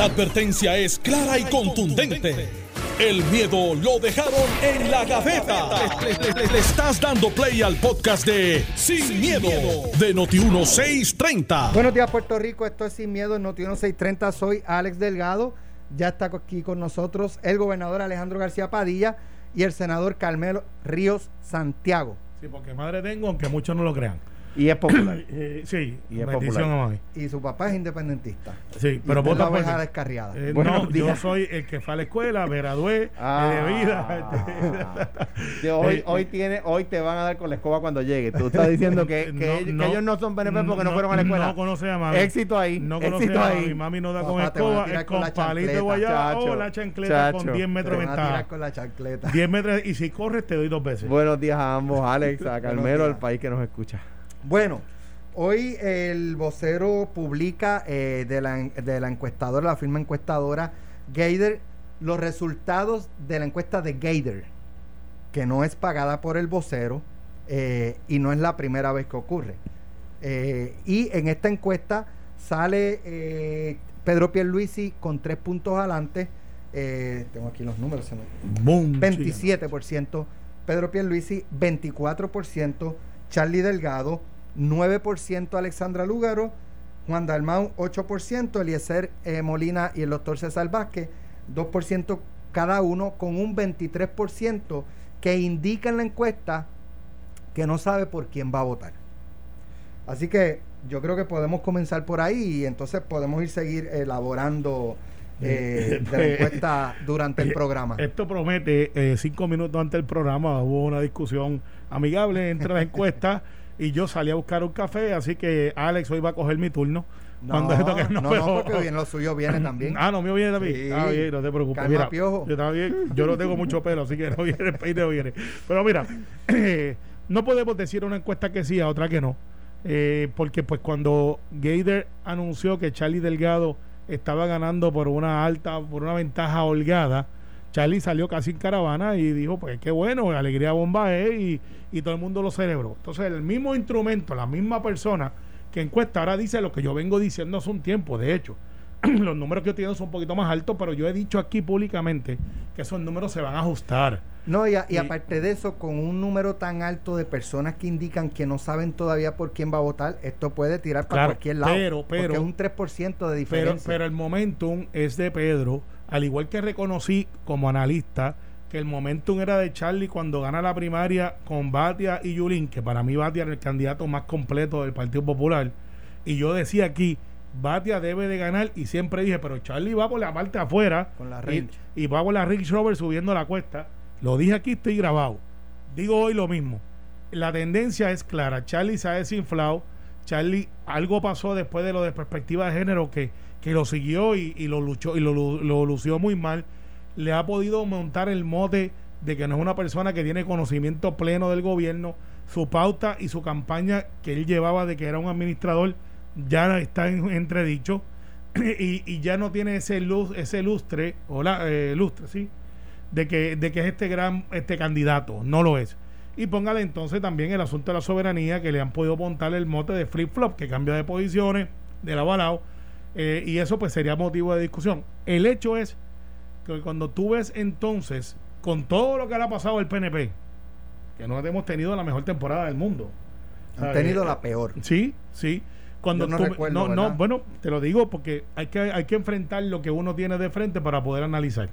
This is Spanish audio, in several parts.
La advertencia es clara y contundente. El miedo lo dejaron en la gaveta. Le, le estás dando play al podcast de Sin, miedo, de Noti1630. Buenos días, Puerto Rico. Esto es Sin Miedo en Noti1630. Soy Alex Delgado. Ya está aquí con nosotros el gobernador Alejandro García Padilla y el senador Carmelo Ríos Santiago. Sí, porque madre tengo, aunque muchos no lo crean. Y es popular. Eh, sí, y es popular. Y su papá es independentista. Sí, pero vota por la descarriada. Eh, no, yo soy el que fue a la escuela, me gradué ah, de vida. hoy, eh, hoy, tiene, hoy te van a dar con la escoba cuando llegue. Tú estás diciendo que, que, ellos, no son PNP porque no, fueron a la escuela. No conoce a mami. Éxito ahí. No conoce a mami. Mami no da con escoba, es con, palito de guayaba o la chancleta con 10 metros de ventaja. con la chancleta. 10 metros y si corres te doy dos veces. Buenos días a ambos, Alex, a Carmelo, al país que nos escucha. Bueno, Hoy el vocero publica eh, de, la, de, la, encuestadora, la firma encuestadora Gator, los resultados de la encuesta de Gator, que no es pagada por el vocero eh, y no es la primera vez que ocurre. Eh, y en esta encuesta sale Pedro Pierluisi con tres puntos adelante. tengo aquí los números. Boom, 27%. Pedro Pierluisi, 24%. Charlie Delgado, 9% Alexandra Lúgaro, Juan Dalmau 8%, Eliezer eh, Molina y el doctor César Vázquez 2% cada uno, con un 23% que indica en la encuesta que no sabe por quién va a votar. Así que yo creo que podemos comenzar por ahí y entonces podemos ir seguir elaborando eh, la encuesta durante el programa. Esto promete, eh, cinco minutos antes del programa hubo una discusión amigable entre las encuestas y yo salí a buscar un café, así que Alex hoy va a coger mi turno. No, cuando se toque, no, no, no, porque bien, lo suyo viene también. ah, no, mío viene también. Sí. Ah, bien, no te preocupes. mira, piojo. Yo, también, yo no tengo mucho pelo, así que no viene, el peine no viene. Pero mira, no podemos decir una encuesta que sí, a otra que no. Eh, porque pues cuando Gator anunció que Charlie Delgado estaba ganando por una alta, por una ventaja holgada, Charlie salió casi en caravana y dijo, pues qué bueno, alegría bomba es y, todo el mundo lo celebró. Entonces el mismo instrumento, la misma persona que encuesta ahora dice lo que yo vengo diciendo hace un tiempo, de hecho. los números que yo tengo son un poquito más altos, pero yo he dicho aquí públicamente que esos números se van a ajustar. No, y, y, aparte de eso, con un número tan alto de personas que indican que no saben todavía por quién va a votar, esto puede tirar para cualquier lado. Pero, pero. es un 3% de diferencia. Pero, pero el momentum es de Pedro al igual que reconocí como analista que el momentum era de Charlie cuando gana la primaria con Batia y Yulín, que para mí Batia era el candidato más completo del Partido Popular. Y yo decía aquí, Batia debe de ganar y siempre dije, pero Charlie va por la parte afuera con la y, y, va por la Rich Rover subiendo la cuesta. Lo dije aquí, estoy grabado. Digo hoy lo mismo. La tendencia es clara. Charlie se ha desinflado. Charlie, algo pasó después de lo de perspectiva de género que que lo siguió y, lo luchó y lo, lució muy mal, le ha podido montar el mote de que no es una persona que tiene conocimiento pleno del gobierno, su pauta y su campaña que él llevaba de que era un administrador ya está en entredicho. Y, ya no tiene ese luz, ese lustre, o la, eh, lustre, sí, de que, de que es este gran este candidato, no lo es. Y póngale entonces también el asunto de la soberanía que le han podido montar el mote de flip flop, que cambia de posiciones, de la avalado eh, y eso pues sería motivo de discusión. El hecho es que cuando tú ves entonces, con todo lo que le ha pasado al PNP, que no hemos tenido la mejor temporada del mundo. Han tenido la peor. Sí, sí. Cuando no, no, no, bueno, te lo digo porque hay que, hay que enfrentar lo que uno tiene de frente para poder analizar.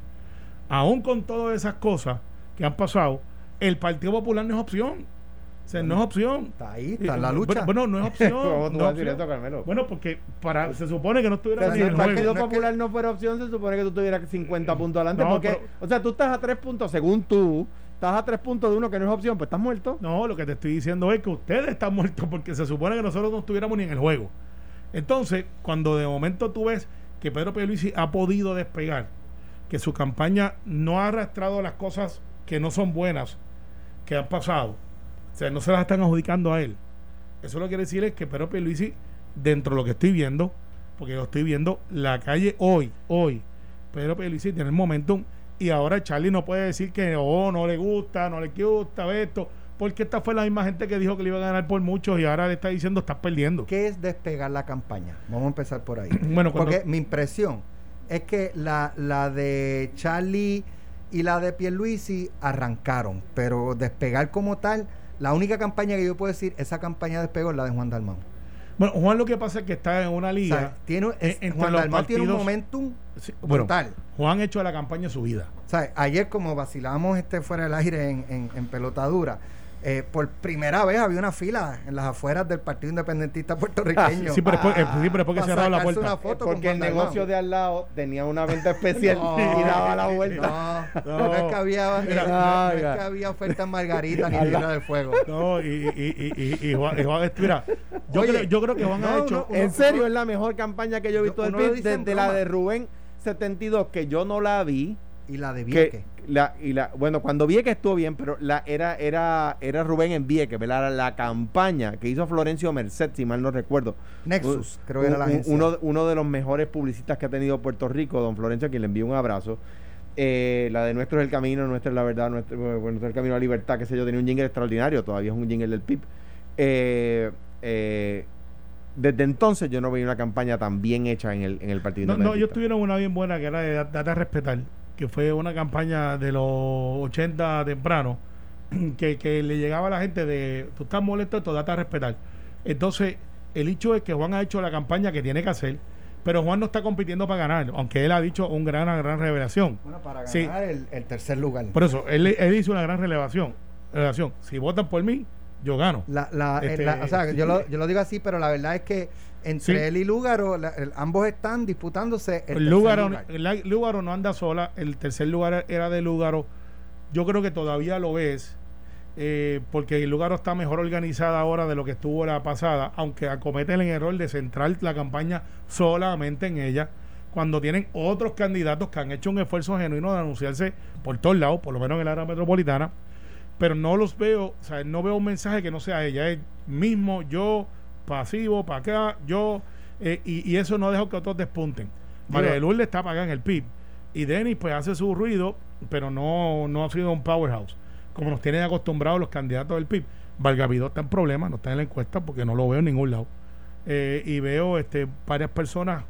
Aún con todas esas cosas que han pasado, el Partido Popular no es opción no es opción. Está ahí, está en la lucha. Bueno, no es opción. Bueno, porque para se supone que no estuviera Si el Partido Popular no fuera opción, se supone que tú tuvieras 50 puntos adelante. porque, o sea, tú estás a 3 puntos, según tú, estás a 3 puntos de uno que no es opción, pues estás muerto. No, lo que te estoy diciendo es que ustedes están muertos porque se supone que nosotros no estuviéramos ni en el juego. Entonces, cuando de momento tú ves que Pedro Pierluisi ha podido despegar, que su campaña no ha arrastrado las cosas que no son buenas que han pasado, o sea, no se las están adjudicando a él. Eso lo que quiere decir es que Pedro Pierluisi, dentro de lo que estoy viendo, porque yo estoy viendo la calle hoy, hoy, Pedro Pierluisi tiene el momentum y ahora Charlie no puede decir que oh, no le gusta, no le gusta esto, porque esta fue la misma gente que dijo que le iba a ganar por muchos y ahora le está diciendo estás perdiendo. ¿Qué es despegar la campaña? Vamos a empar por ahí. bueno, porque mi impresión es que la, la de Charlie y la de Pierluisi arrancaron, pero despegar como tal, la única campaña que yo puedo decir, esa campaña despegó es la de Juan Dalmau. Bueno, Juan lo que pasa es que está en una O liga. sea, tiene, es- en- Juan Dalmau tiene un momentum Sí, bueno, brutal. Juan ha hecho la campaña su vida. O sea, ayer como vacilamos este fuera del aire en, en, en pelotadura, eh, por primera vez había una fila en las afueras del Partido Independentista puertorriqueño. Sí, pero es porque, eh, sí, pero es porque para cerraron la puerta. una foto con Porque el negocio de al lado tenía una venta especial y daba la vuelta. No, No. no, es que había, Mira, no, no es que había oferta en Margarita ni Tierra del Fuego. No, y, y, y, y, y Juan, y Juan- mira, yo, Oye, creo, yo creo que Juan ha hecho. no, En serio, es la mejor campaña que yo he visto del PIB desde la de Rubén 72, que yo no la vi. Y la de Que Vieques. La, y la, bueno, cuando Vieques estuvo bien, pero la era, era, era Rubén en Vieques, ¿verdad? La campaña que hizo Florencio Merced, si mal no recuerdo. Nexus, Un- creo que era la un- agencia. Uno, uno de los mejores publicistas que ha tenido Puerto Rico, don Florencio, a quien le envío un abrazo. Eh, la de Nuestro es el camino, Nuestra es la verdad, Nuestro, bueno, Nuestro es el camino a la libertad, qué sé yo, tenía un jingle extraordinario, todavía es un jingle del PIB. Eh, eh, desde entonces yo no veía una campaña tan bien hecha en el, en el Partido No, no, ellos tuvieron una bien buena que era de Date a Respetar, que fue una campaña de los 80 temprano, que, que le llegaba a la gente de, tú estás molesto, esto, date a respetar. Entonces, el hecho es que Juan ha hecho la campaña que tiene que hacer, pero Juan no está compitiendo para ganar, aunque él ha dicho un gran, una gran revelación. Bueno, para ganar Sí. el, el tercer lugar. Por eso, él, él hizo una gran revelación. Si votan por mí, yo gano. La, la, eh, Este, la- o sea, yo lo, yo lo digo así, pero la verdad es que entre Sí. él y Lúgaro, la- el- ambos están disputándose el, Lúgaro, lugar. Lúgaro no anda sola, el tercer lugar era de Lúgaro. Yo creo que todavía lo ves, eh, porque el Lúgaro está mejor organizada ahora de lo que estuvo la pasada, aunque acometen el error de centrar la campaña solamente en ella, cuando tienen otros candidatos que han hecho un esfuerzo genuino de anunciarse por todos lados, por lo menos en el área metropolitana, pero no los veo, o sea, no veo un mensaje que no sea ella, es mismo, yo, pasivo, para acá, yo, eh, y, y eso no deja que otros despunten. María de Lourdes está apagada en el PIB. Y Denis pues hace su ruido, pero no, no ha sido un powerhouse, como nos tienen acostumbrados los candidatos del PIB. Valgavidó está en problemas, no está en la encuesta porque no lo veo en ningún lado. Eh, y veo este, varias personas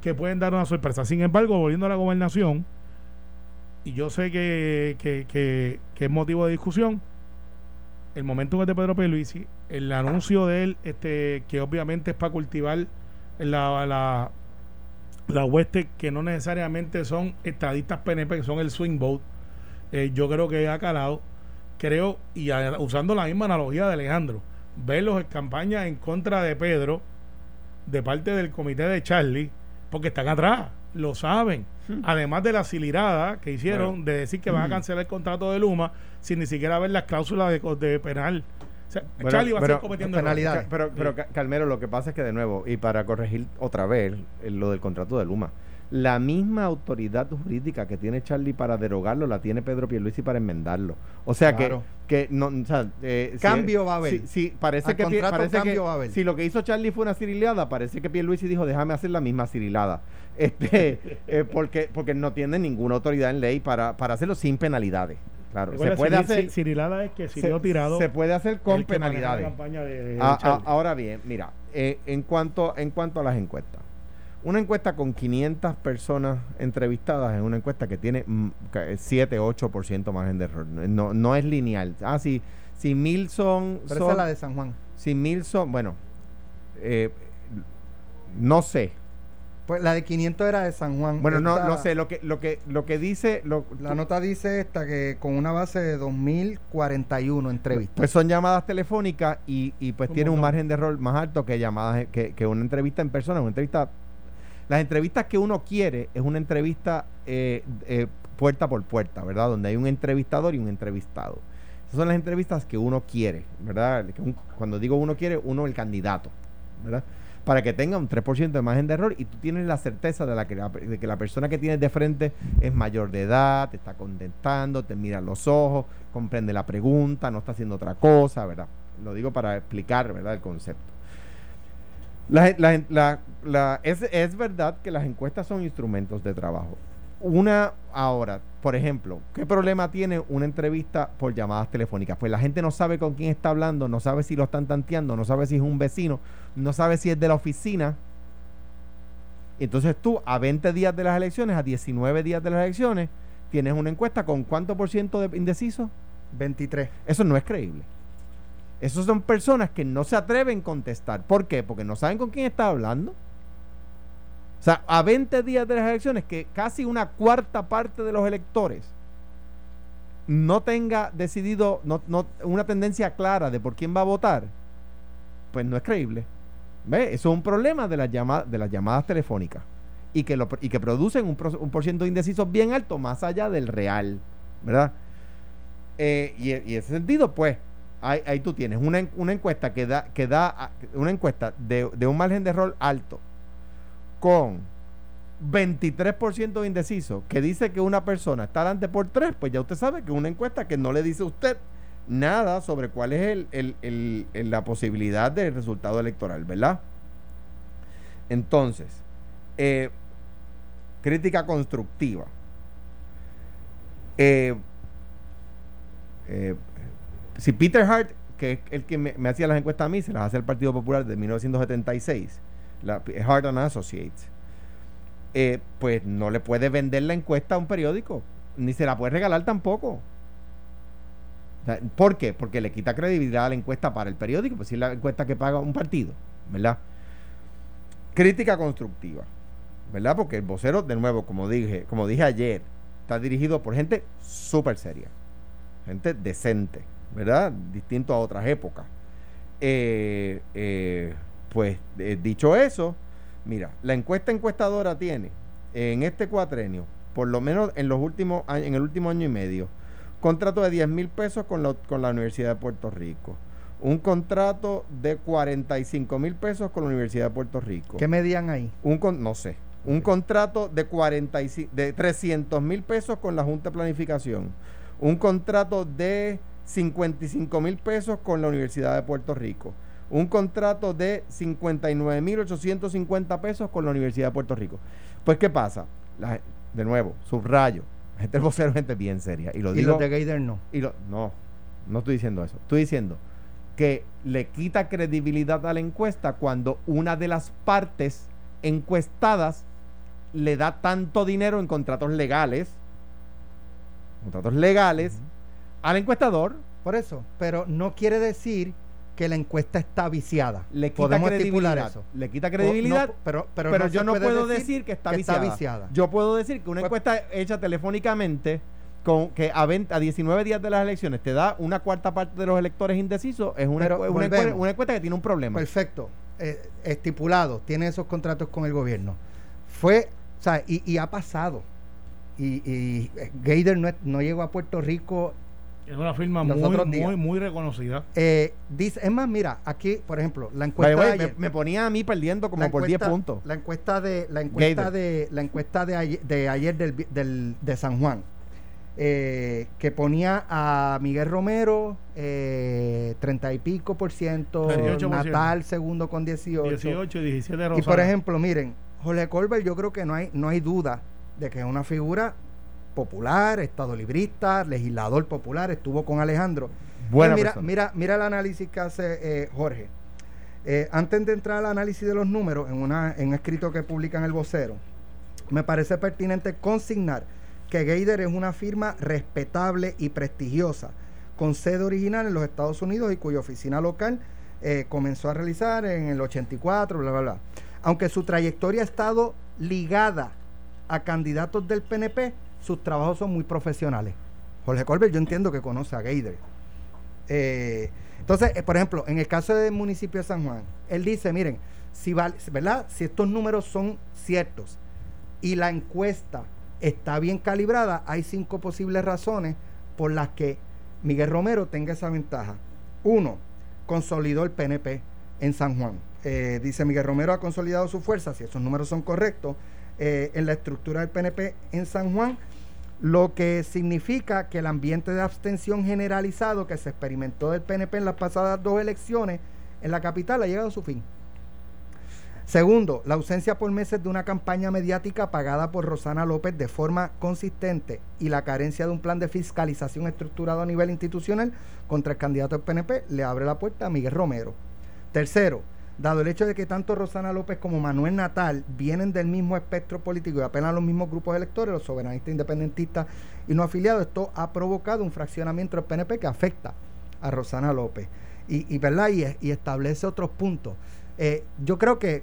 que pueden dar una sorpresa. Sin embargo, volviendo a la gobernación, y yo sé que, que, que- que es motivo de discusión, el momento es de Pedro Pierluisi, el anuncio de él, este, que obviamente es para cultivar la, la, la hueste que no necesariamente son estadistas PNP, que son el swing vote, eh, yo creo que ha calado. Creo, y usando la misma analogía de Alejandro, verlos en campaña en contra de Pedro, de parte del comité de Charlie, porque están atrás, lo saben. Además de la silirada que hicieron Bueno. de decir que van a cancelar el contrato de Luma sin ni siquiera ver las cláusulas de, penal. O sea, Charlie va a pero- seguir cometiendo penalidades. Pero, pero. Ca- Calmero, lo que pasa es que de nuevo, y para corregir otra vez eh, lo del contrato de Luma, la misma autoridad jurídica que tiene Charlie para derogarlo la tiene Pedro Pierluisi para enmendarlo. O sea Claro. que, que no, o sea, eh, si- Cambio va a haber. Sí, sí, parece Al que, parece cambio que va a haber. si lo que hizo Charlie fue una cirilada, parece que Pierluisi dijo, déjame hacer la misma cirilada. Este, eh, porque, porque no tiene ninguna autoridad en ley para, para hacerlo sin penalidades. Claro, se puede hacer, Cirilada es que se, tirado. se puede hacer con penalidades. campaña de- de Ah, ah, ahora bien, mira, eh, en, cuanto, en cuanto a las encuestas, una encuesta con 500 personas entrevistadas es una encuesta que tiene mm, que- 7, 8% margen de error. No, no es lineal. Ah, si, si mil son... Pero son- esa es la de San Juan. Si mil son... Bueno, eh, no sé. Pues la de 500 era de San Juan. Bueno, no, Esta- no sé. Lo que, lo que, lo que dice... Lo, La nota dice esta que con una base de 2041 entrevistas. Pues son llamadas telefónicas y, y pues tiene un margen de error más alto que llamadas que, que una entrevista en persona. Una entrevista, las entrevistas que uno quiere es una entrevista eh, eh, puerta por puerta, ¿verdad? Donde hay un entrevistador y un entrevistado. Esas son las entrevistas que uno quiere, ¿verdad? Cuando digo uno quiere, uno el candidato, ¿verdad? Para que tenga un 3% de margen de error y tú tienes la certeza de, la que la, de que la persona que tienes de frente es mayor de edad, te está contentando, te mira los ojos, comprende la pregunta, no está haciendo otra cosa, ¿verdad? Lo digo para explicar, ¿verdad? El concepto. La- la- la- la- es, es verdad que las encuestas son instrumentos de trabajo. Una ahora, por ejemplo, ¿qué problema tiene una entrevista por llamadas telefónicas? Pues la gente no sabe con quién está hablando, no sabe si lo están tanteando, no sabe si es un vecino, no sabe si es de la oficina. Entonces tú a 20 días de las elecciones, a 19 días de las elecciones, tienes una encuesta con cuánto por ciento de indecisos. 23. Eso no es creíble. Esas son personas que no se atreven a contestar. ¿Por qué? Porque no saben con quién está hablando. O sea, a 20 días de las elecciones, que casi una cuarta parte de los electores no tenga decidido no, no, una tendencia clara de por quién va a votar, pues no es creíble. ¿Ve? Eso es un problema de las, llamadas, de las llamadas telefónicas y que, lo, y que producen un, un por de indecisos bien alto más allá del real, ¿verdad? Eh, y, y, en ese sentido, pues, ahí, tú tienes una, encuesta que da, que da una encuesta de, un margen de error alto con 23% de indecisos que dice que una persona está adelante por tres, pues ya usted sabe que una encuesta que no le dice a usted nada sobre cuál es la posibilidad del resultado electoral, ¿verdad? Entonces, eh, crítica constructiva. Eh, eh, si Peter Hart, que es el que me, hacía las encuestas a mí, se las hace el Partido Popular de 1976, la, Hart and Associates, eh, pues no le puede vender la encuesta a un periódico, ni se la puede regalar tampoco. ¿Por qué? Porque le quita credibilidad a la encuesta para el periódico, pues si es la encuesta que paga un partido, ¿verdad? Crítica constructiva, ¿verdad? Porque el vocero, de nuevo, como dije, como dije ayer, está dirigido por gente súper seria, gente decente, ¿verdad? Distinto a otras épocas. Eh, eh, pues eh, dicho eso, mira, la encuesta encuestadora tiene en este cuatrenio, por lo menos en los últimos en el último año y medio, contrato de 10 mil pesos con la, con la Universidad de Puerto Rico. Un contrato de 45 mil pesos con la Universidad de Puerto Rico. ¿Qué medían ahí? Un con, no sé. Un contrato de, 45, de 300 mil pesos con la Junta de Planificación. Un contrato de 55 mil pesos con la Universidad de Puerto Rico. Un contrato de 59 mil 850 pesos con la Universidad de Puerto Rico. Pues, ¿qué pasa? La, de nuevo, subrayo. La gente del vocero gente bien seria. Y, lo ¿Y digo, los de Gator no. Y lo, no, no estoy diciendo eso. Estoy diciendo que le quita credibilidad a la encuesta cuando una de las partes encuestadas le da tanto dinero en contratos legales, contratos legales, uh -huh. Al encuestador. Por eso, pero no quiere decir que la encuesta está viciada. Le quita Podemos credibilidad. eso. Le quita credibilidad. No, pero, pero, pero no yo no puedo decir, que, está, que viciada. está viciada. Yo puedo decir que una Pues- encuesta hecha telefónicamente con que a, 20 a 19 días de las elecciones te da una cuarta parte de los electores indecisos es una, encuesta, una encuesta que tiene un problema. Perfecto. Eh, estipulado. Tiene esos contratos con el gobierno. Fue, o sea, y, y ha pasado. Y, y eh, Gator no, no llegó a Puerto Rico Es una firma muy, muy, muy reconocida. Eh, dice, es más, mira, aquí, por ejemplo, la encuesta way, de me, ayer, me ponía a mí perdiendo como por 10 encuesta- puntos. La encuesta de la encuesta Gator. de la encuesta de ayer, de, ayer del, del- de San Juan eh, que ponía a Miguel Romero eh, 30 y pico por ciento, 38%. Natal segundo con 18. 18 y 17 y por ejemplo, miren, Jorge Colbert yo creo que no hay no hay duda de que es una figura popular, estado librista, legislador popular, estuvo con Alejandro. Buena Pues mira, persona. mira, mira el análisis que hace eh, Jorge. Eh, antes de entrar al análisis de los números, en, una, en un escrito que publica en el vocero, me parece pertinente consignar que Gator es una firma respetable y prestigiosa, con sede original en los Estados Unidos y cuya oficina local eh, comenzó a realizar en el 84, bla, bla, bla. Aunque su trayectoria ha estado ligada a candidatos del PNP, sus trabajos son muy profesionales. Jorge Colbert, yo entiendo que conoce a Gator. Eh, entonces, eh, por ejemplo, en el caso del municipio de San Juan, él dice, miren, si ¿verdad? Si estos números son ciertos y la encuesta está bien calibrada, hay cinco posibles razones por las que Miguel Romero tenga esa ventaja. Uno, consolidó el PNP en San Juan. Eh, dice Miguel Romero ha consolidado su fuerza, si esos números son correctos, en la estructura del PNP en San Juan, lo que significa que el ambiente de abstención generalizado que se experimentó del PNP en las pasadas dos elecciones en la capital ha llegado a su fin. Segundo, la ausencia por meses de una campaña mediática pagada por Rosana López de forma consistente y la carencia de un plan de fiscalización estructurado a nivel institucional contra el candidato del PNP le abre la puerta a Miguel Romero. Tercero, dado el hecho de que tanto Rosana López como Manuel Natal vienen del mismo espectro político y apelan a los mismos grupos electores, los soberanistas independentistas y no afiliados, esto ha provocado un fraccionamiento del PNP que afecta a Rosana López y, y ¿verdad? Y, y establece otros puntos. Eh, yo creo que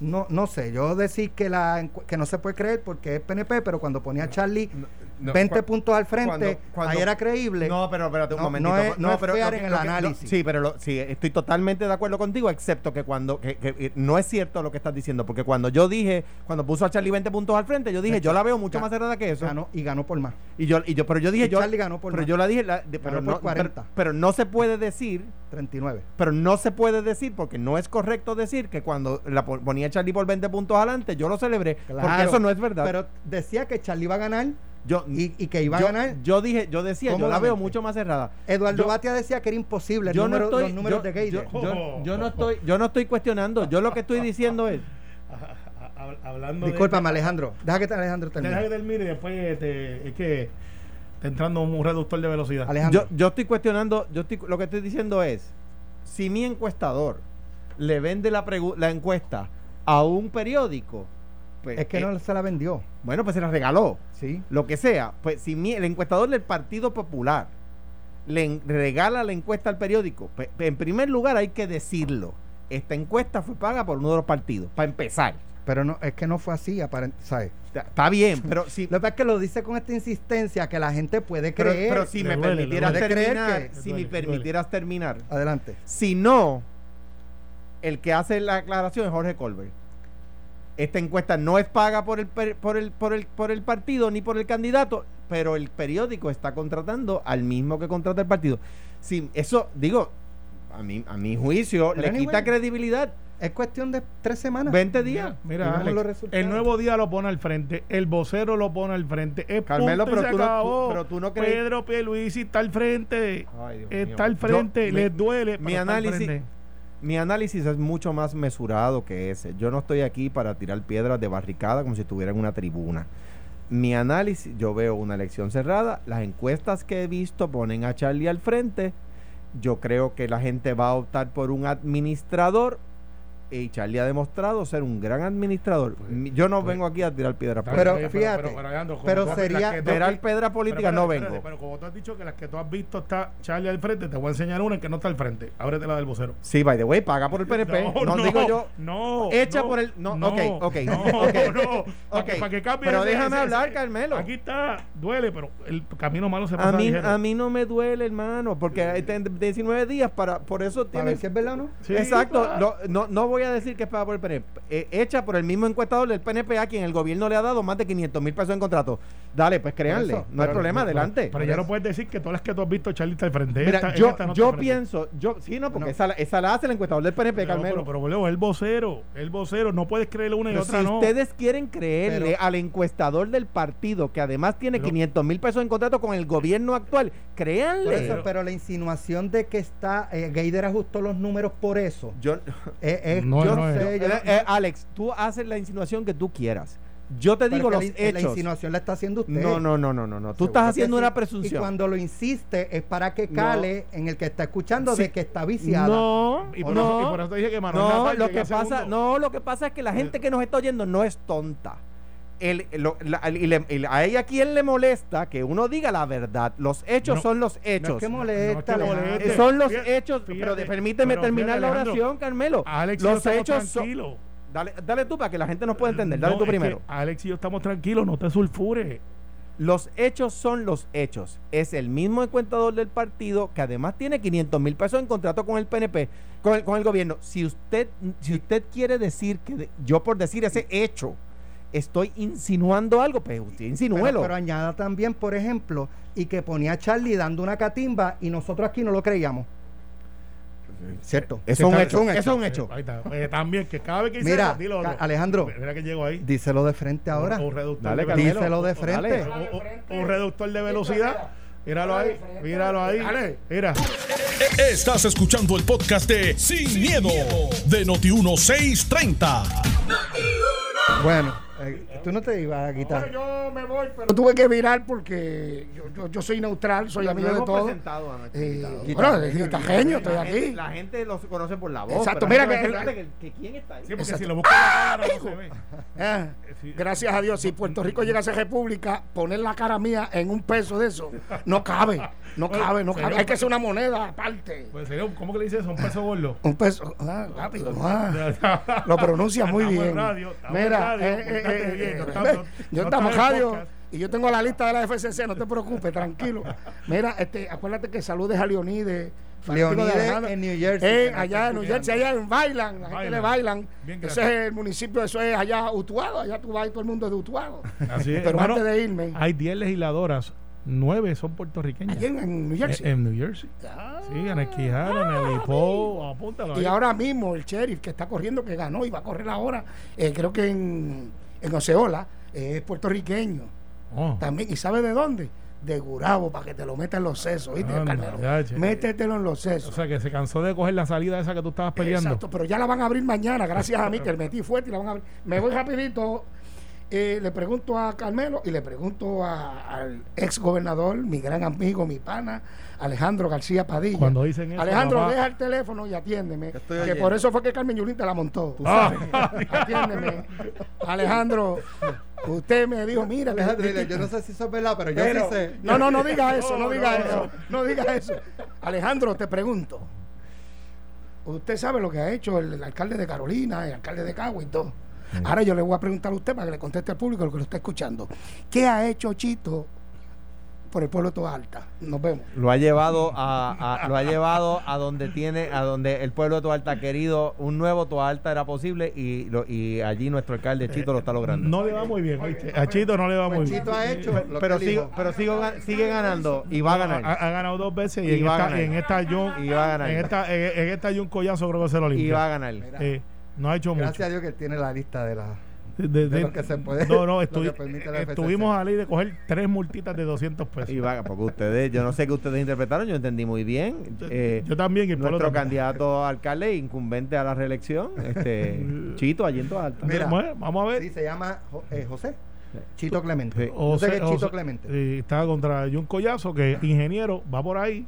no, no sé, yo decir que la que no se puede creer porque es PNP, pero cuando ponía a Charlie no, 20 cua- puntos al frente, cuando- cuando- ahí era creíble. No, pero espérate un No, momentito. no es- no es pero en el que- análisis. sí, pero lo- sí, estoy totalmente de acuerdo contigo, excepto que cuando que, que, eh, no es cierto lo que estás diciendo, porque cuando yo dije, cuando puso a Charlie 20 puntos al frente, yo dije, yo la veo mucho más cerrada que eso. ganó, y ganó por más. Y yo, y yo, pero yo dije, Y yo, Charlie ganó por pero más. yo la dije, la- de- pero, no, 40. pero, pero no se puede decir 39. pero no se puede decir, porque no es correcto decir que cuando la po- ponía Charlie por 20 puntos adelante, yo lo celebré, porque Claro, eso no es verdad. Pero decía que Charlie iba a ganar yo, y, y que iba yo, a ganar. yo dije, yo decía, yo la veo mucho más cerrada. Eduardo yo- Batia decía que era imposible el yo número- no estoy, los números yo, de Gator. yo- yo- yo no estoy, yo no estoy cuestionando. Yo lo que estoy diciendo es, Hablando de- Discúlpame, Alejandro. Deja que te Alejandro Deja termine. que termine y después te- es que está entrando un reductor de velocidad. Alejandro. yo, yo estoy cuestionando, yo estoy, lo que estoy diciendo es, si mi encuestador le vende la, pregu- la encuesta a un periódico, pues, es que eh, no se la vendió. bueno, pues se la regaló. Sí. lo que sea, pues si mi- el encuestador del Partido Popular le en- regala la encuesta al periódico, pues, en primer lugar hay que decirlo. Esta encuesta fue paga por uno de los partidos, para empezar. Pero no, es que no fue así, aparent- ¿sabes? Está- Está bien, pero si, Lo que pasa es que lo dice con esta insistencia que la gente puede pero, creer. pero si me duele, permitieras duele. ¿Puede creer terminar, que- si me duele, permitieras terminar, Adelante. si no, el que hace la aclaración es Jorge Colbert. Esta encuesta no es paga por el, por el, por el, por el partido ni por el candidato, pero el periódico está contratando al mismo que contrata el partido. Si eso, digo, a mi, a mi juicio, Pero le anyway. quita credibilidad. Es cuestión de tres semanas. 20 días. Mira, Alex, el nuevo día lo pone al frente, el vocero lo pone al frente, es Carmelo, pero se tú no- pero tú no crees- Pedro Pierluisi está al frente, Ay, Dios mío. está al Yo- frente, mi- les duele, mi análisis-. Mi análisis es mucho más mesurado que ese. Yo no estoy aquí para tirar piedras de barricada como si estuviera en una tribuna. Mi análisis, yo veo una elección cerrada. Las encuestas que he visto ponen a Charlie al frente. Yo creo que la gente va a optar por un administrador. Y Charlie ha demostrado ser un gran administrador. Pues, yo no pues, vengo aquí a tirar piedras. Está Pero fíjate, pero sería- que Tirar piedra política pero no vengo. espérate, pero como tú has dicho que las que tú has visto está Charlie al frente, te voy a enseñar una que no está al frente. Ábrete la del vocero. Sí, by the way, paga por el PNP. No, digo yo. No. Hecha no, por el- no, ok, ok, No, ok. no. Para Ok, que, para que cambie pero ese- déjame ese- hablar, ese- Carmelo. Aquí está, duele, pero el camino malo se pasa A mí, ligero. a mí no me duele, hermano, porque hay ten- 19 días para, por eso Para tiene. ver si es verdad o no. Sí, Exacto, no, no, no voy a decir que es paga por el PNP, eh, hecha por el mismo encuestador del PNP a quien el gobierno le ha dado más de 500 mil pesos en contrato. Dale, pues créanle, eso, no hay pero- problema, pero- adelante. Pero ya no puedes decir que todas las que tú has visto, Charlie está al frente. Mira, Esta- yo, esta no yo pienso, yo, sí, no, porque No. Esa, la- esa la hace el encuestador del PNP, Pero, Carmelo. pero, pero, boludo, el vocero, el vocero, no puedes creerle una y Pero otra si no. ustedes quieren creerle Pero- al encuestador del partido, que además tiene Pero- 500 mil pesos en contrato con el gobierno actual, créanle. eso, pero la insinuación de que está eh, Gaider ajustó los números por eso. Yo, eh, eh, No, yo no no es. sé. yo Eh, eh, Alex, tú haces la insinuación que tú quieras. Yo te pero digo los la, la hechos. insinuación la está haciendo usted. No, no, no, no, no, no. Tú Seguro estás haciendo sí. una Y presunción. cuando lo insiste es para que No. cale en el que está escuchando Sí. de que está viciada. No, Y por, no, eso, y por eso te dije que Manuel no, Natal lo que pasa, segundo. no, lo que pasa es que la gente que nos está oyendo no es tonta. El, lo- la- a ella quien le molesta que uno diga la verdad. Los hechos No, son los No hechos. es que molesta, no es que Alejandro. moleste. Son los Fíjate, hechos, pero de- permíteme pero terminar fíjate, la oración, Carmelo. Alex los hechos son, dale, dale tú para que la gente nos pueda entender. Dale tú primero. Alex y yo estamos tranquilos, no te sulfures. Los hechos son los hechos. Es el mismo encuentador del partido que además tiene 500 mil pesos en contrato con el PNP, con el, con el gobierno. Si usted, si usted quiere decir que de- yo por decir ese hecho estoy insinuando algo, pues usted Pero, insinúelo. pero añada también, por ejemplo, y que ponía a Charlie dando una catimba y nosotros aquí no lo creíamos. ¿Cierto? Eso es un hecho. Eso es un hecho. Ahí está. Eh, también, que cada vez que dice Mira, eso, dilo otro. Alejandro. Mira que llego ahí. Díselo de frente ahora. Un, un reductor Dale, de Carmelo. Díselo de frente. Dale. Un, un- un reductor de velocidad. Míralo ahí. Míralo ahí. Mira. Estás escuchando el podcast de Sin, miedo, de Noti1630. Bueno, Eh, tú no te ibas a quitar. yo me voy, pero tuve que virar porque yo, yo, yo soy neutral, soy amigo de todos. Eh, bueno, es guitarreño, estoy la aquí. Gente, la gente los conoce por la voz. Exacto, mira que- va a decir, "Espérate, que, que ¿Quién está ahí? Sí, porque Exacto. si lo buscas en la no se ve. Eh, Sí. gracias a Dios, si Puerto Rico llega a ser república, poner la cara mía en un peso de eso, no cabe, no Bueno, cabe, no cabe. un Hay que hacer una moneda aparte. Pues sería, ¿cómo que le dices eso? Un peso gordo. Un peso, ah, rápido, ah. Lo pronuncia muy bien. radio, Mira, radio, eh, eh, eh, eh, yo estamos radio y yo tengo la lista de la FCC, no te preocupes, tranquilo. Mira, este, acuérdate que saludes a Leonide. Leonide en New Jersey, Eh, allá en New Jersey, allá en Bailan, la gente le bailan. Ese es el municipio, eso es allá Utuado, allá tú vas y todo el mundo es de Utuado. Así es. Pero Hermano, antes de irme, Hay 10 legisladoras, 9 son puertorriqueñas. allá en, en New Jersey. En, en New Jersey. Ah. Sí, en Esquijano, en el Poe, apúntalo ahí. Y ahora mismo el sheriff que está corriendo, que ganó y va a correr ahora, eh, creo que en, en Oceola, es puertorriqueño Oh. también. ¿Y sabe de dónde? De Gurabo, para que te lo metas en los sesos, ¿viste, Anda, Carmelo? ya, che. Métetelo en los O sesos. sea, que se cansó de coger la salida esa que tú estabas peleando. Exacto, pero ya la van a abrir mañana, gracias a mí, que metí fuerte y la van a abrir. Me voy rapidito, eh, le pregunto a Carmelo y le pregunto a- al ex gobernador, mi gran amigo, mi pana, Alejandro García Padilla. Cuando dicen eso, Alejandro, deja el teléfono y atiéndeme. Que oyendo. por eso fue que Carmen Yulín te la montó. Ah. Atiéndeme. Alejandro, usted me dijo, mira, Alejandro, dile, yo no sé si eso es verdad, pero yo pero- sí sé. no, no, no diga eso, no, No, diga no, eso, no diga eso. Alejandro, te pregunto. Usted sabe lo que ha hecho el, el alcalde de Carolina, el alcalde de Cagua y todo. Ahora yo le voy a preguntar a usted para que le conteste al público lo que lo está escuchando. ¿Qué ha hecho Chito por el pueblo de Toda Alta? Nos vemos. Lo ha llevado a, a- lo ha llevado a donde tiene a donde el pueblo de Toalta ha querido un nuevo Toalta era posible y lo, y allí nuestro alcalde Chito lo está logrando. No le va muy bien. A Chito no le va muy Pues bien. Chito ha hecho lo pero que sigo, pero sigo sigue ganando y va a ganar. ha ganado dos veces y, Y en, va a esta, ganar. en esta John, Y va a ganar. en esta, en, en esta John Collazo creo que se lo limpia. Y va a ganar. Eh, no ha hecho mucho. Gracias a Dios que él tiene la lista de las de, de lo que se puede- No, no, estu- estuvimos a ley de coger tres multitas de 200 pesos. Y va, porque ustedes, yo no sé qué ustedes interpretaron, yo entendí muy bien. Eh, Yo también, y nuestro también. candidato a alcalde incumbente a la reelección, este Chito, allí en Toalta. Mira. Bueno, vamos a ver. Sí, se llama Jo- eh, José. Chito Clemente. Sí. Sé José- Chito Clemente. sí, está contra John Collazo, que ingeniero va por ahí.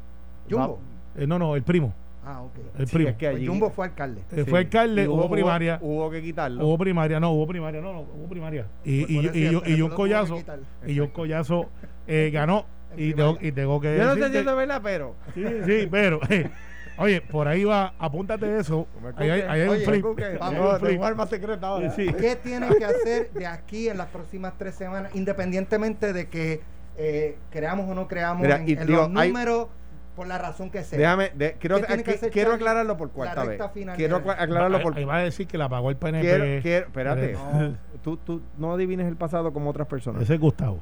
Jumbo. Eh, no, no, el primo. Ah, ok. El Sí, primo. es que Pues allí- Jumbo fue alcalde. Eh, Sí. Fue alcalde, hubo, primaria. Hubo, que quitarlo. Hubo primaria, no, hubo primaria, no, no, hubo primaria. Y, Por- y, y, y, y, que Collazo, y John Collazo eh, ganó. Y tengo, y tengo que Yo no sé decirte- si eso es verdad, pero. Sí, sí, pero. eh, oye, por ahí va, apúntate eso. Ahí hay, ahí hay un Oye, flip. Vamos, un flip. Tengo arma secreta ahora. Sí. ¿Qué tienen que hacer de aquí en las próximas tres semanas, independientemente de que eh, creamos o no creamos Mira, en, y en digo, los hay- números por la razón que sea? Déjame, de- quiero, ¿Qué tiene que aquí- hacer quiero aclararlo por La cuarta vez. Quiero aclararlo ahí, por ahí va a decir que la pagó el PNP. Quiero, quiero, espérate. Pero- Tú, tú no adivines el pasado como otras personas. Ese es Gustavo.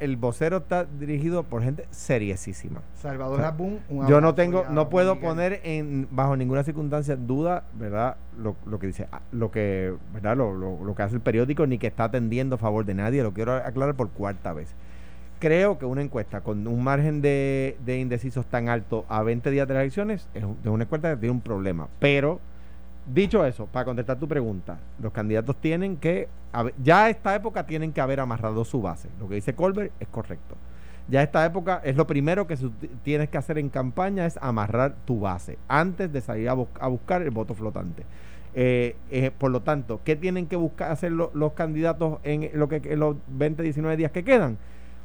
El vocero está dirigido por gente seriesísima. Salvador Abun, un Yo no tengo, no puedo poner en bajo ninguna circunstancia duda, ¿verdad? Lo, lo que dice, ah, lo que, ¿verdad? Lo, lo- lo que hace el periódico, ni que está atendiendo a favor de nadie. Lo quiero aclarar por cuarta vez. Creo que una encuesta con un margen de, de indecisos tan alto a 20 días de las elecciones es, un- es una encuesta que tiene un problema. Pero, dicho eso, para contestar tu pregunta, los candidatos tienen que, ya a esta época tienen que haber amarrado su base. Lo que dice Colbert es correcto. Ya esta época es lo primero que tienes que hacer en campaña es amarrar tu base antes de salir a, bus- a buscar el voto flotante. Eh, eh, por lo tanto, ¿qué tienen que buscar hacer lo- los candidatos en lo que en los 20, 19 días que quedan?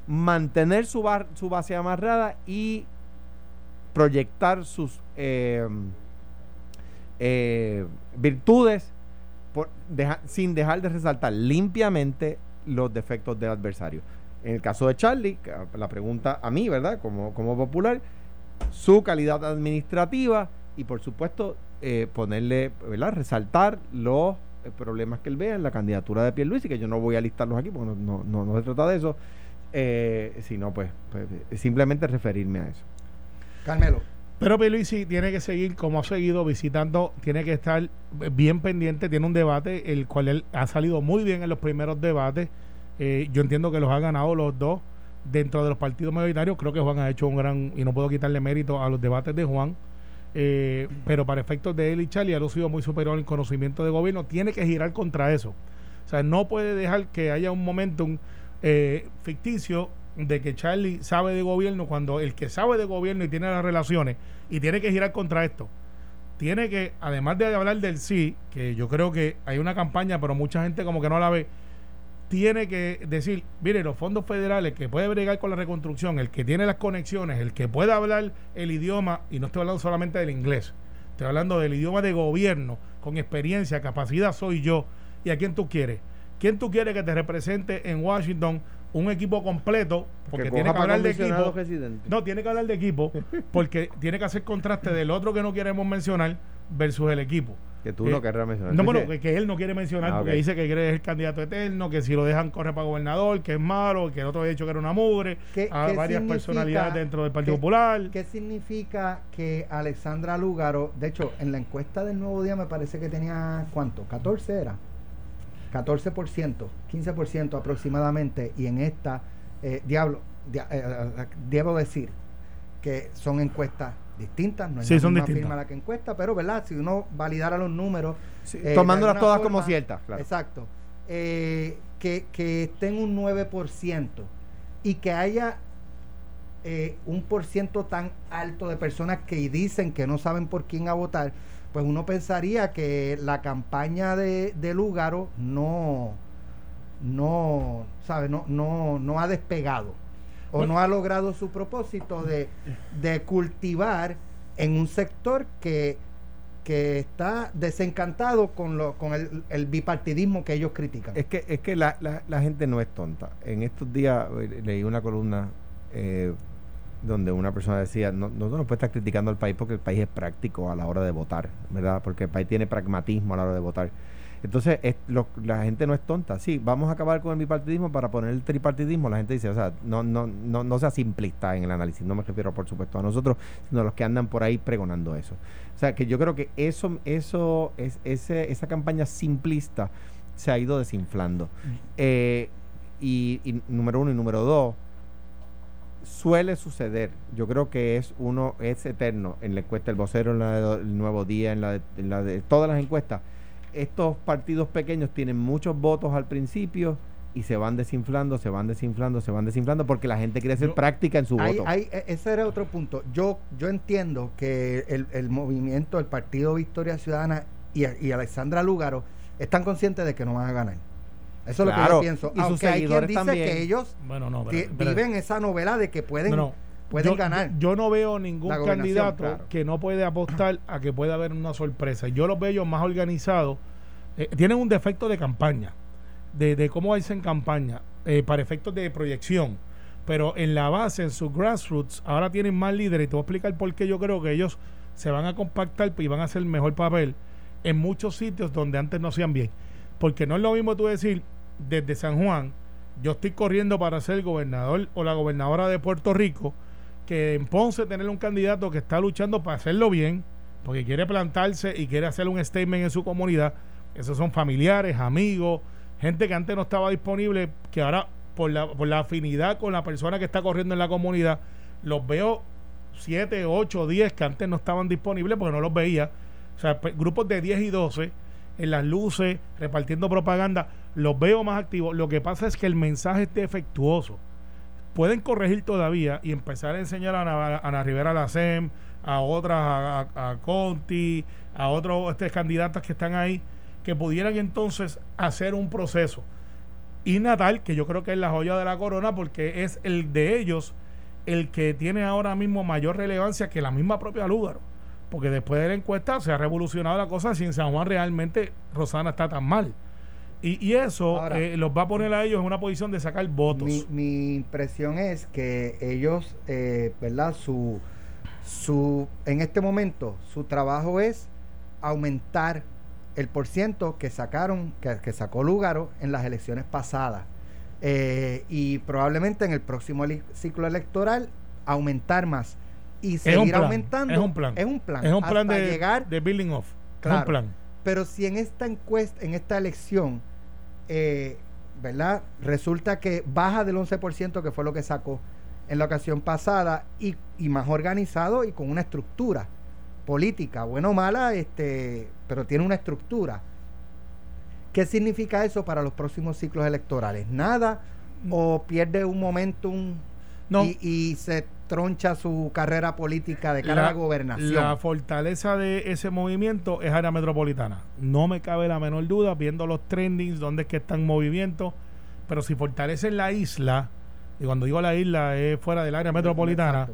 Mantener su, bar- su base amarrada y proyectar sus eh, eh, virtudes por- sin dejar de resaltar limpiamente los defectos del adversario. En el caso de Charlie, ah, la pregunta a mí, ¿verdad? Como, como popular, su calidad administrativa y por supuesto eh, ponerle, ¿verdad? Resaltar los eh, problemas que él vea en la candidatura de Pierluisi, que yo no voy a listarlos aquí porque no, no, no se trata de eso, eh, sino pues, pues, simplemente referirme a eso. Carmelo. Pero Pierluisi tiene que seguir como ha seguido visitando, tiene que estar bien pendiente, tiene un debate el cual él ha salido muy bien en los primeros debates. Eh, yo entiendo que los ha ganado los dos dentro de los partidos mayoritarios. Creo que Juan ha hecho un gran, y no puedo quitarle mérito a los debates de Juan, eh, pero para efectos de él y Charlie ha lucido muy superior en conocimiento de gobierno. Tiene que girar contra eso. O sea, no puede dejar que haya un momentum eh, ficticio de que Charlie sabe de gobierno cuando el que sabe de gobierno y tiene las relaciones y tiene que girar contra esto, tiene que, además de hablar del sí, que yo creo que hay una campaña, pero mucha gente como que no la ve, tiene que decir, mire, los fondos federales, que puede bregar con la reconstrucción, el que tiene las conexiones, el que pueda hablar el idioma, y no estoy hablando solamente del inglés, estoy hablando del idioma de gobierno, con experiencia, capacidad, soy yo, y a quién tú quieres. ¿Quién tú quieres que te represente en Washington un equipo completo? Porque tiene que hablar de equipo. No, tiene que hablar de equipo, porque tiene que hacer contraste del otro que no queremos mencionar versus el equipo. Que tú no querrás mencionar. No, bueno, que, él no quiere mencionar Ah, porque dice que quiere ser el candidato eterno, que si lo dejan correr para gobernador, que es malo, que el otro había dicho que era una mugre, ¿Qué- a qué varias personalidades dentro del Partido qué- Popular. ¿Qué significa que Alexandra Lúgaro, de hecho, en la encuesta del Nuevo Día me parece que tenía, ¿cuánto? ¿14 era? 14%, 15% aproximadamente, y en esta, eh, diablo, dia- eh, eh, debo decir que son encuestas distintas, no es Sí, la son misma distintas. firma la que encuesta, pero ¿verdad? Si uno validara los números, Sí, eh, tomándolas todas forma- como ciertas, claro. Exacto. Eh, que, que esté en un 9% y que haya eh, un por ciento tan alto de personas que dicen que no saben por quién a votar, pues uno pensaría que la campaña de, de Lúgaro no, no, ¿sabe? No, no, no ha despegado o no ha logrado su propósito de, de cultivar en un sector que, que está desencantado con, lo, con el, el bipartidismo que ellos critican. Es que, es que la, la- la gente no es tonta. En estos días eh, leí una columna eh, donde una persona decía, no, no no puede estar criticando al país porque el país es práctico a la hora de votar, ¿verdad? Porque el país tiene pragmatismo a la hora de votar. Entonces, es- lo- la gente no es tonta. Sí, vamos a acabar con el bipartidismo para poner el tripartidismo. La gente dice, o sea, no, no, no, no sea simplista en el análisis. No me refiero, por supuesto, a nosotros, sino a los que andan por ahí pregonando eso. O sea, que yo creo que eso, eso, es, ese, esa campaña simplista se ha ido desinflando. Eh, y, y número uno y número dos, suele suceder. Yo creo que es uno, es eterno en la encuesta del vocero, en la del Nuevo Día, en la de, en la de todas las encuestas. Estos partidos pequeños tienen muchos votos al principio y se van desinflando, se van desinflando, se van desinflando porque la gente quiere hacer Yo- práctica en su Hay- voto. hay- e- ese era otro punto. Yo, yo entiendo que el, el movimiento, el Partido Victoria Ciudadana y, y Alexandra Lúgaro están conscientes de que no van a ganar. Eso es lo que yo pienso. y sus Aunque hay quien dice también. que ellos Bueno, no, ti- espérate, espérate. viven esa novela de que pueden, No, no. pueden Yo- ganar. Yo, no veo ningún candidato claro. que no puede apostar a que pueda haber una sorpresa. Yo los veo ellos más organizados. Eh, tienen un defecto de campaña, de, de cómo irse en campaña, eh, para efectos de proyección. Pero en la base, en sus grassroots, ahora tienen más líderes. Y te voy a explicar por qué yo creo que ellos se van a compactar y van a hacer mejor papel en muchos sitios donde antes no hacían bien. Porque no es lo mismo tú decir, desde San Juan, yo estoy corriendo para ser gobernador o la gobernadora de Puerto Rico, que en Ponce tener un candidato que está luchando para hacerlo bien, porque quiere plantarse y quiere hacer un statement en su comunidad. Esos son familiares, amigos, gente que antes no estaba disponible, que ahora por la, por la afinidad con la persona que está corriendo en la comunidad, los veo 7, 8, 10 que antes no estaban disponibles porque no los veía. O sea, grupos de 10 y 12 en las luces, repartiendo propaganda, los veo más activos. Lo que pasa es que el mensaje es defectuoso. Pueden corregir todavía y empezar a enseñar a Ana, a Ana Rivera Lacem, a otras, a, a- a Conti, a otros este, candidatas que están ahí, que pudieran entonces hacer un proceso. Y Natal, que yo creo que es la joya de la corona, porque es el de ellos el que tiene ahora mismo mayor relevancia que la misma propia Lúgaro. Porque después de la encuesta se ha revolucionado la cosa si en San Juan realmente Rosana está tan mal. Y, y eso Ahora- eh, los va a poner a ellos en una posición de sacar votos. Mi, mi impresión es que ellos, eh, ¿verdad? Su, su, en este momento, su trabajo es aumentar el porciento que sacaron, que, que sacó Lúgaro en las elecciones pasadas. Eh, y probablemente en el próximo ciclo electoral aumentar más. Y un seguir plan, aumentando. es un plan. Es un plan. es un plan hasta de, llegar de building off. Claro. Es un plan. Pero si en esta encuesta, en esta elección, eh, ¿verdad? Resulta que baja del 11%, que fue lo que sacó en la ocasión pasada, y, y más organizado y con una estructura política, buena o mala, este, pero tiene una estructura ¿Qué significa eso para los próximos ciclos electorales? ¿Nada? ¿O pierde un momentum No. y, y se troncha su carrera política de cara a la gobernación? La fortaleza de ese movimiento es área metropolitana. No me cabe la menor duda, viendo los trendings, dónde es que están movimientos. Pero si fortalecen la isla, y cuando digo la isla es fuera del área metropolitana,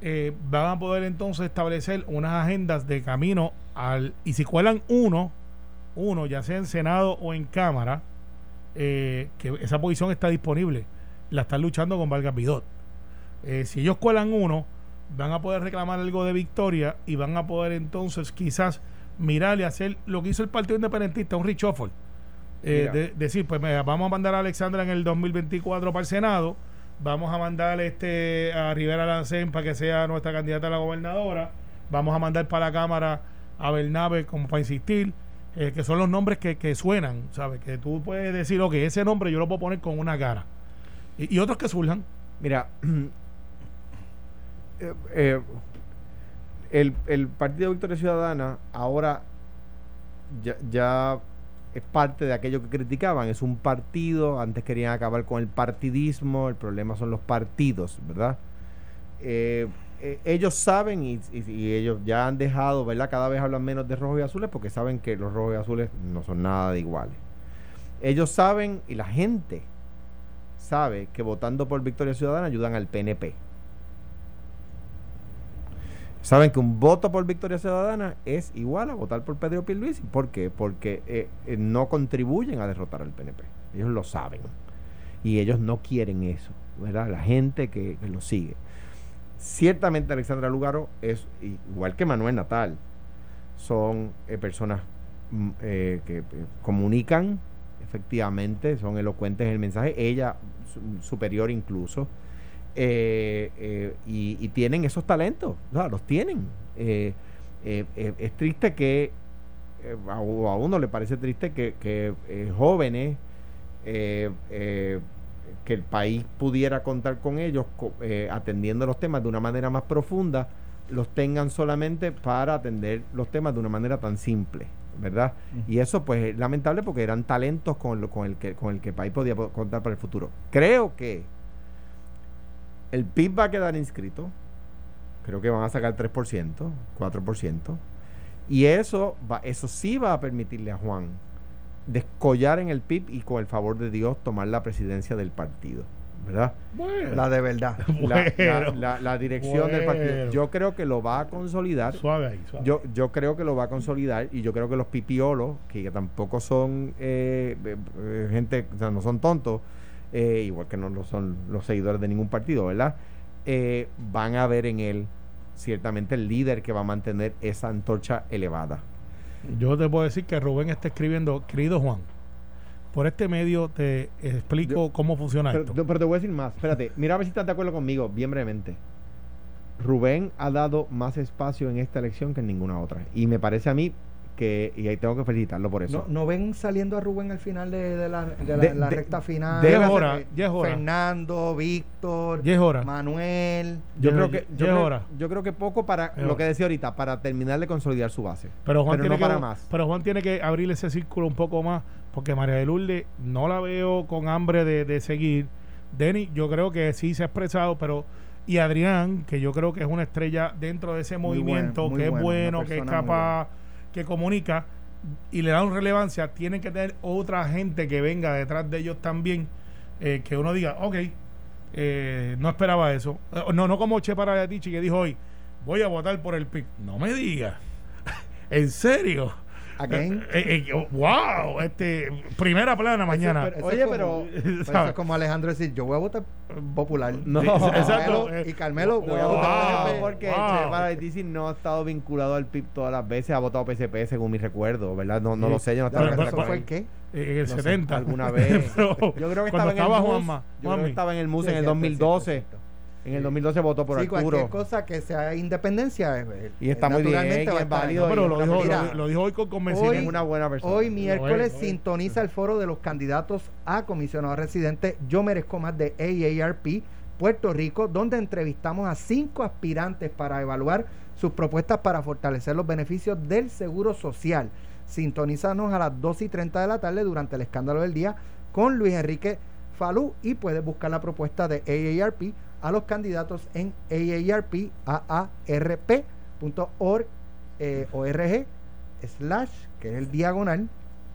eh, van a poder entonces establecer unas agendas de camino al. Y si cuelan uno, uno, ya sea en Senado o en Cámara, eh, que esa posición está disponible. La están luchando con Vargas Vidot. Eh, si ellos cuelan uno, van a poder reclamar algo de victoria y van a poder entonces quizás mirar y hacer lo que hizo el Partido Independentista, un reshuffle. Eh, de- decir, pues mira, vamos a mandar a Alexandra en el 2024 para el Senado, vamos a mandar este a Rivera Lancén para que sea nuestra candidata a la gobernadora, vamos a mandar para la Cámara a Bernabe como para insistir, eh, que son los nombres que, que suenan, ¿sabes? Que tú puedes decir, ok, ese nombre yo lo puedo poner con una cara. Y, y otros que surjan. Mira, eh, eh, el, el Partido Victoria Ciudadana ahora ya, ya es parte de aquello que criticaban. Es un partido, antes querían acabar con el partidismo, el problema son los partidos, ¿verdad? Eh, ellos saben y, y- y ellos ya han dejado, ¿verdad? Cada vez hablan menos de rojos y azules porque saben que los rojos y azules no son nada de iguales. Ellos saben y la gente sabe que votando por Victoria Ciudadana ayudan al PNP. Saben que un voto por Victoria Ciudadana es igual a votar por Pedro Pierluisi. ¿Por qué? Porque eh, eh, no contribuyen a derrotar al PNP. Ellos lo saben. Y ellos no quieren eso, ¿verdad? La gente que, que lo sigue. Ciertamente Alexandra Lugaro es igual que Manuel Natal. Son eh, personas mm, eh, que comunican efectivamente, son elocuentes en el mensaje, ella su- superior incluso, eh, eh, y, y tienen esos talentos, o sea, los tienen. Eh, eh, es triste que, a, uno le parece triste que, que, jóvenes, eh, eh, que el país pudiera contar con ellos atendiendo los temas de una manera más profunda, los tengan solamente para atender los temas de una manera tan simple, ¿verdad? Y eso pues es lamentable porque eran talentos con, lo- con el que con el que el país podía po- contar para el futuro. Creo que el PIB va a quedar inscrito. Creo que van a sacar 3%, 4%. Y eso va, eso sí va a permitirle a Juan descollar en el PIB y con el favor de Dios tomar la presidencia del partido, ¿verdad? Bueno, La de verdad. La, la- Bueno. la- la dirección del partido. Yo creo que lo va a consolidar. suave ahí, suave. Yo, yo creo que lo va a consolidar y yo creo que los pipiolos, que tampoco son eh, eh, gente, o sea, no son tontos, eh, igual que no lo son los seguidores de ningún partido, ¿verdad? Eh, van a ver en él ciertamente el líder que va a mantener esa antorcha elevada. Yo te puedo decir que Rubén está escribiendo, querido Juan, por este medio te explico Yo- cómo funciona Pero, esto. pero te voy a decir más, espérate, mira a ver si estás de acuerdo conmigo, bien brevemente. Rubén ha dado más espacio en esta elección que en ninguna otra. Y me parece a mí que, y ahí tengo que felicitarlo por eso. ¿No, no ven saliendo a Rubén al final de, de la, de la- De- la de- recta final? Ya es debe hora, Eh, hora. Fernando, Víctor. Manuel. Yo creo que yo creo, hora. yo creo que poco para lo hora. que decía ahorita, para terminar de consolidar su base. Pero Juan, pero tiene no que, para más. pero Juan tiene que abrir ese círculo un poco más, porque María de Lourdes no la veo con hambre de, de seguir. Denny, yo creo que sí se ha expresado, pero. Y Adrián, que yo creo que es una estrella dentro de ese Muy movimiento, bueno, muy que es bueno, que es capaz, que comunica y le dan relevancia, tienen que tener otra gente que venga detrás de ellos también, eh, que uno diga, ok, eh, no esperaba eso. Eh, No, no como Che Paratici que dijo hoy, voy a votar por el PIB. No me digas. ¿En serio? Again. Eh, eh, wow, este, primera plana mañana. Eso es Oye, como- pero- eso ¿sabes? es como Alejandro decir, yo voy a votar popular. No. Y Exacto, Carmelo- eh, Y Carmelo, voy a wow. votar PNP. porque Wow. Paratici no ha estado vinculado al PIB todas las veces, ha votado PSP según mi recuerdo, ¿verdad? No, no Sí. lo sé, yo no estaba Pero- pero en ¿Eso fue el qué? Eh, en el No sé, 70. alguna vez. Pero Yo creo que estaba en el Juanma. Yo creo que estaba en el MUS Sí, en el cierto, 2012. En el 2012 votó por Sí, cualquier Arturo. cosa que sea independencia. eh, Y está muy bien, naturalmente y va a es estar válido. No, pero lo dijo, Mira, lo, lo dijo hoy con convencimiento. Es una buena persona. Hoy miércoles sintoniza el foro de los candidatos a comisionado residente Yo Merezco Más de AARP Puerto Rico, donde entrevistamos a cinco aspirantes para evaluar sus propuestas para fortalecer los beneficios del seguro social. Sintonízanos a las 2 y 30 de la tarde durante el escándalo del día con Luis Enrique Falú y puedes buscar la propuesta de AARP a los candidatos en aarp.org eh, org slash que es el diagonal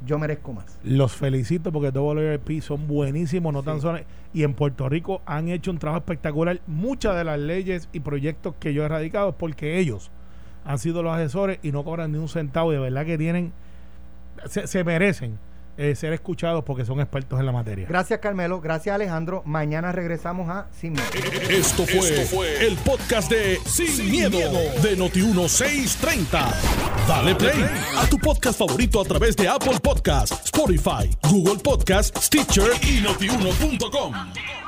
yo merezco más. Los felicito porque WRP son buenísimos, no tan solo. Y en Puerto Rico han hecho un trabajo espectacular. Muchas de las leyes y proyectos que yo he radicado es porque ellos han sido los asesores y no cobran ni un centavo. Y de verdad que tienen, se, se merecen eh, ser escuchados porque son expertos en la materia. Gracias Carmelo, gracias Alejandro. Mañana regresamos a Sin Miedo. Esto fue, el podcast de Sin, miedo, de Noti1630. Dale play a tu podcast favorito a través de Apple Podcasts, Spotify, Google Podcasts, Stitcher y notiuno.com.